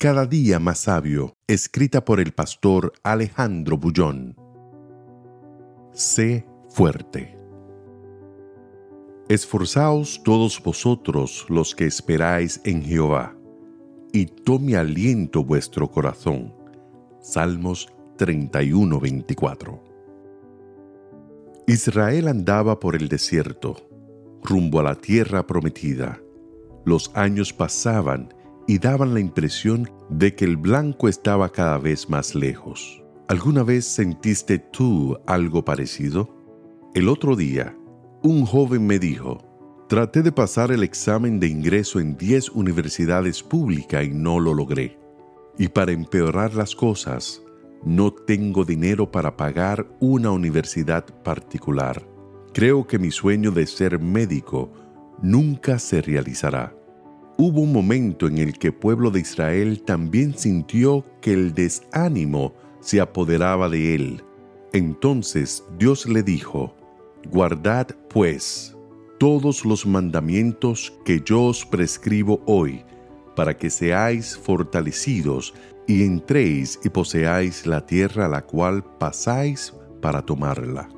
Cada día más sabio, escrita por el pastor Alejandro Bullón. Sé fuerte. Esforzaos todos vosotros los que esperáis en Jehová, y tome aliento vuestro corazón. Salmos 31-24. Israel andaba por el desierto, rumbo a la tierra prometida. Los años pasaban y daban la impresión de que el blanco estaba cada vez más lejos. ¿Alguna vez sentiste tú algo parecido? El otro día, un joven me dijo, traté de pasar el examen de ingreso en 10 universidades públicas y no lo logré. Y para empeorar las cosas, no tengo dinero para pagar una universidad particular. Creo que mi sueño de ser médico nunca se realizará. Hubo un momento en el que el pueblo de Israel también sintió que el desánimo se apoderaba de él. Entonces Dios le dijo, Guardad pues todos los mandamientos que yo os prescribo hoy, para que seáis fortalecidos y entréis y poseáis la tierra a la cual pasáis para tomarla.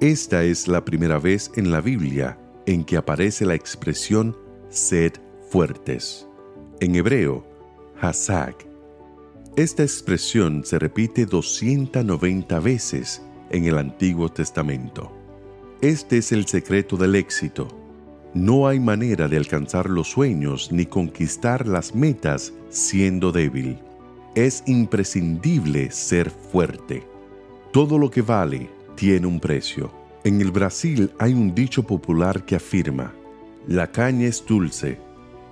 Esta es la primera vez en la Biblia en que aparece la expresión sed fuertes. En hebreo, Hazak. Esta expresión se repite 290 veces en el Antiguo Testamento. Este es el secreto del éxito. No hay manera de alcanzar los sueños ni conquistar las metas siendo débil. Es imprescindible ser fuerte. Todo lo que vale tiene un precio. En el Brasil hay un dicho popular que afirma, la caña es dulce,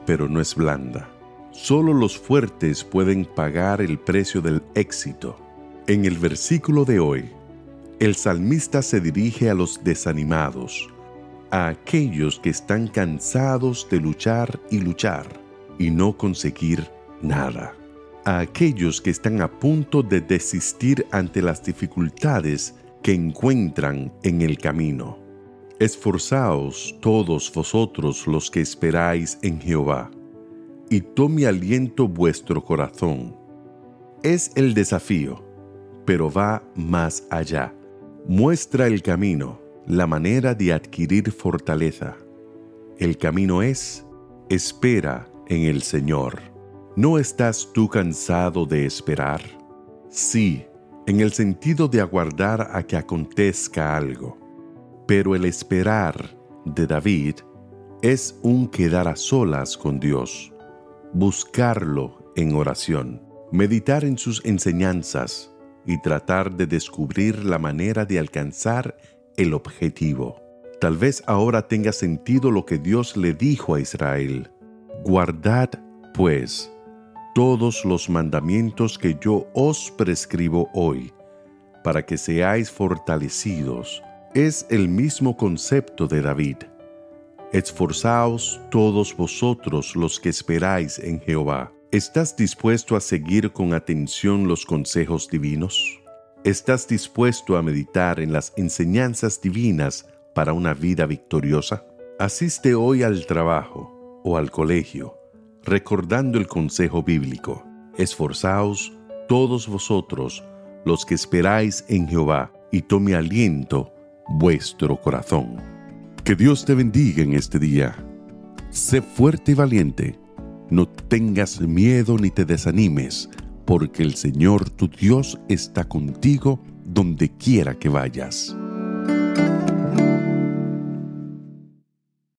pero no es blanda. Solo los fuertes pueden pagar el precio del éxito. En el versículo de hoy, el salmista se dirige a los desanimados, a aquellos que están cansados de luchar y luchar y no conseguir nada, a aquellos que están a punto de desistir ante las dificultades que encuentran en el camino. Esforzaos todos vosotros los que esperáis en Jehová, y tome aliento vuestro corazón. Es el desafío, pero va más allá. Muestra el camino, la manera de adquirir fortaleza. El camino es, espera en el Señor. ¿No estás tú cansado de esperar? Sí, en el sentido de aguardar a que acontezca algo pero el esperar de David es un quedar a solas con Dios, buscarlo en oración, meditar en sus enseñanzas y tratar de descubrir la manera de alcanzar el objetivo. Tal vez ahora tenga sentido lo que Dios le dijo a Israel. Guardad, pues, todos los mandamientos que yo os prescribo hoy, para que seáis fortalecidos es el mismo concepto de David. Esforzaos todos vosotros los que esperáis en Jehová. ¿Estás dispuesto a seguir con atención los consejos divinos? ¿Estás dispuesto a meditar en las enseñanzas divinas para una vida victoriosa? Asiste hoy al trabajo o al colegio, recordando el consejo bíblico. Esforzaos todos vosotros los que esperáis en Jehová y tome aliento vuestro corazón. Que Dios te bendiga en este día. Sé fuerte y valiente. No tengas miedo ni te desanimes, porque el Señor tu Dios está contigo donde quiera que vayas.